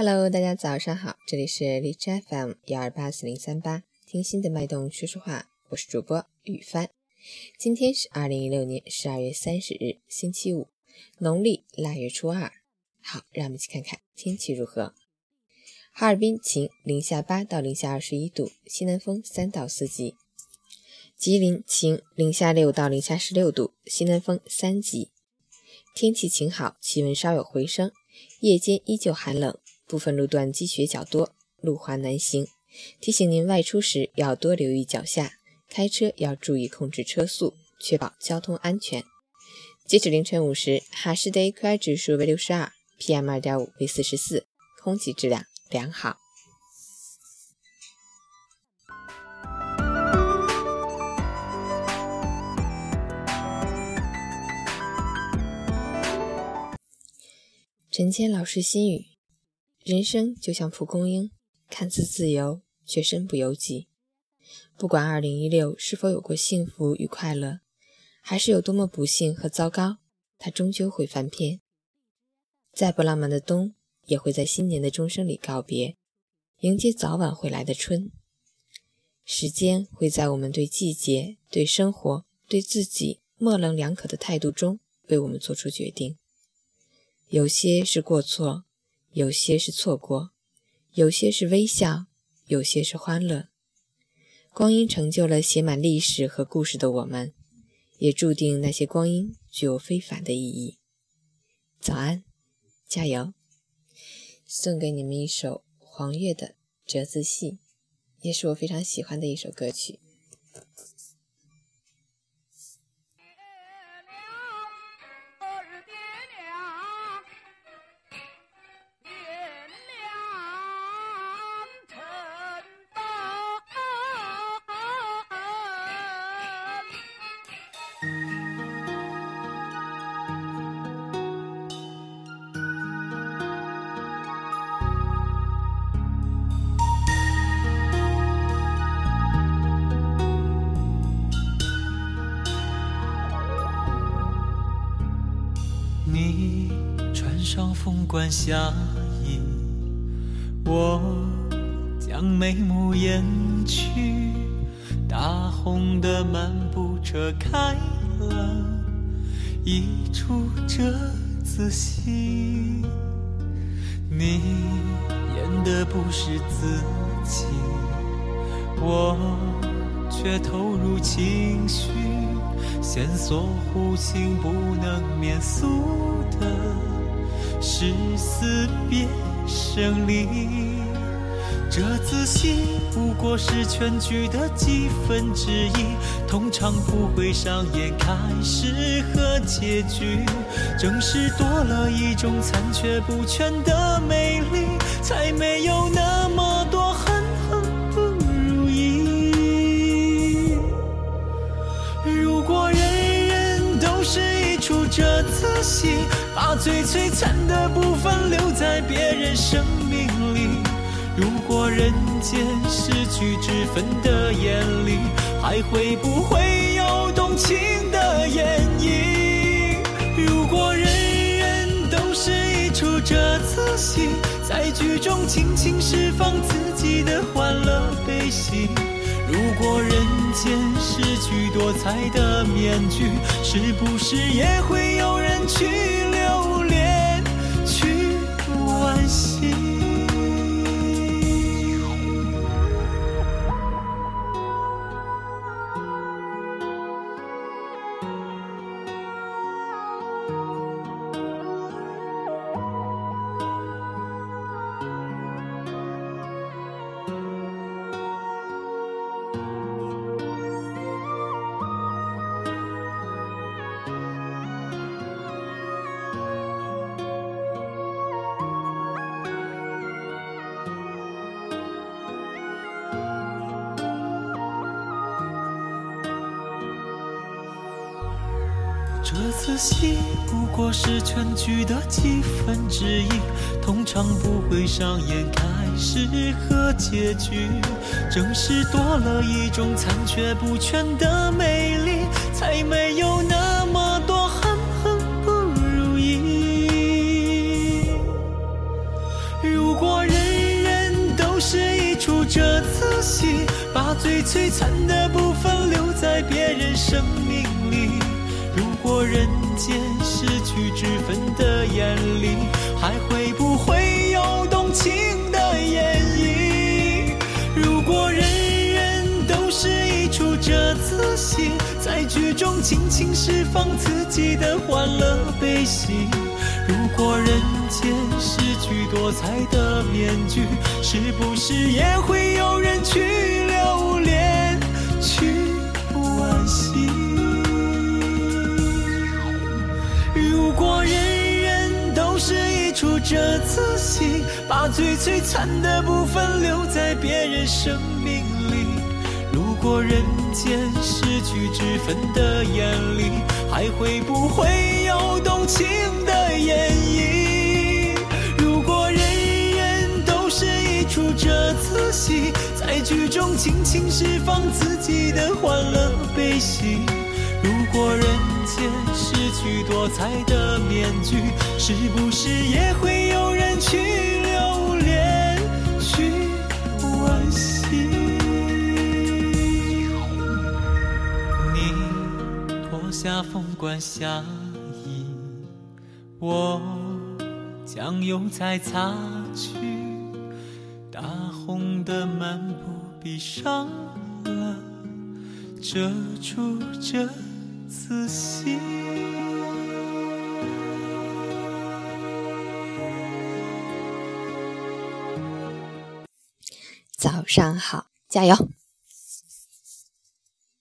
Hello，大家早上好，这里是荔枝 FM 幺二八四零三八，听心的脉动说说话，我是主播雨帆。今天是二零一六年十二月三十日，星期五，农历腊月初二。好，让我们一起看看天气如何。哈尔滨晴，零下八到零下二十一度，西南风三到四级。吉林晴，零下六到零下十六度，西南风三级。天气晴好，气温稍有回升，夜间依旧寒冷。部分路段积雪较多，路滑难行，提醒您外出时要多留意脚下，开车要注意控制车速，确保交通安全。截止凌晨五时，哈市的 AQI 指数为六十二，PM 二点五为四十四，空气质量良好。陈谦老师心语。人生就像蒲公英，看似自由，却身不由己。不管二零一六是否有过幸福与快乐，还是有多么不幸和糟糕，它终究会翻篇。再不浪漫的冬，也会在新年的钟声里告别，迎接早晚会来的春。时间会在我们对季节、对生活、对自己模棱两可的态度中，为我们做出决定。有些是过错。有些是错过，有些是微笑，有些是欢乐。光阴成就了写满历史和故事的我们，也注定那些光阴具有非凡的意义。早安，加油！送给你们一首黄月的《折子戏》，也是我非常喜欢的一首歌曲。你穿上凤冠霞衣，我将眉目掩去。大红的漫步车开了一出折子戏，你演的不是自己，我却投入情绪。线索弧形不能免俗的是死别生离，这子戏不过是全剧的几分之一，通常不会上演开始和结局。正是多了一种残缺不全的美丽，才没有那最璀璨的部分留在别人生命里。如果人间失去之分的眼里，还会不会有动情的演绎？如果人人都是一出这次戏，在剧中尽情释放自己的欢乐悲喜。如果人间失去多彩的面具，是不是也会有人去这次戏不过是全剧的几分之一，通常不会上演开始和结局。正是多了一种残缺不全的美丽，才没有那么多恨恨不如意。如果人人都是一出折子戏，把最璀璨的部分留在别人生命过。人间失去脂粉的眼里，还会不会有动情的演绎？如果人人都是一出折子戏，在剧中尽情释放自己的欢乐悲喜。如果人间失去多彩的面具，是不是也会自，把最璀璨的部分留在别人生命里。如果人间失去脂粉的眼里，还会不会有动情的演绎？如果人人都是一出折子戏，在剧中尽情释放自己的欢乐悲喜。如果人间失去多彩的面具，是不是也会去留恋，去惋惜？你脱下凤冠霞衣，我将油彩擦去，大红的幔布闭上了遮住这仔细。早上好，加油！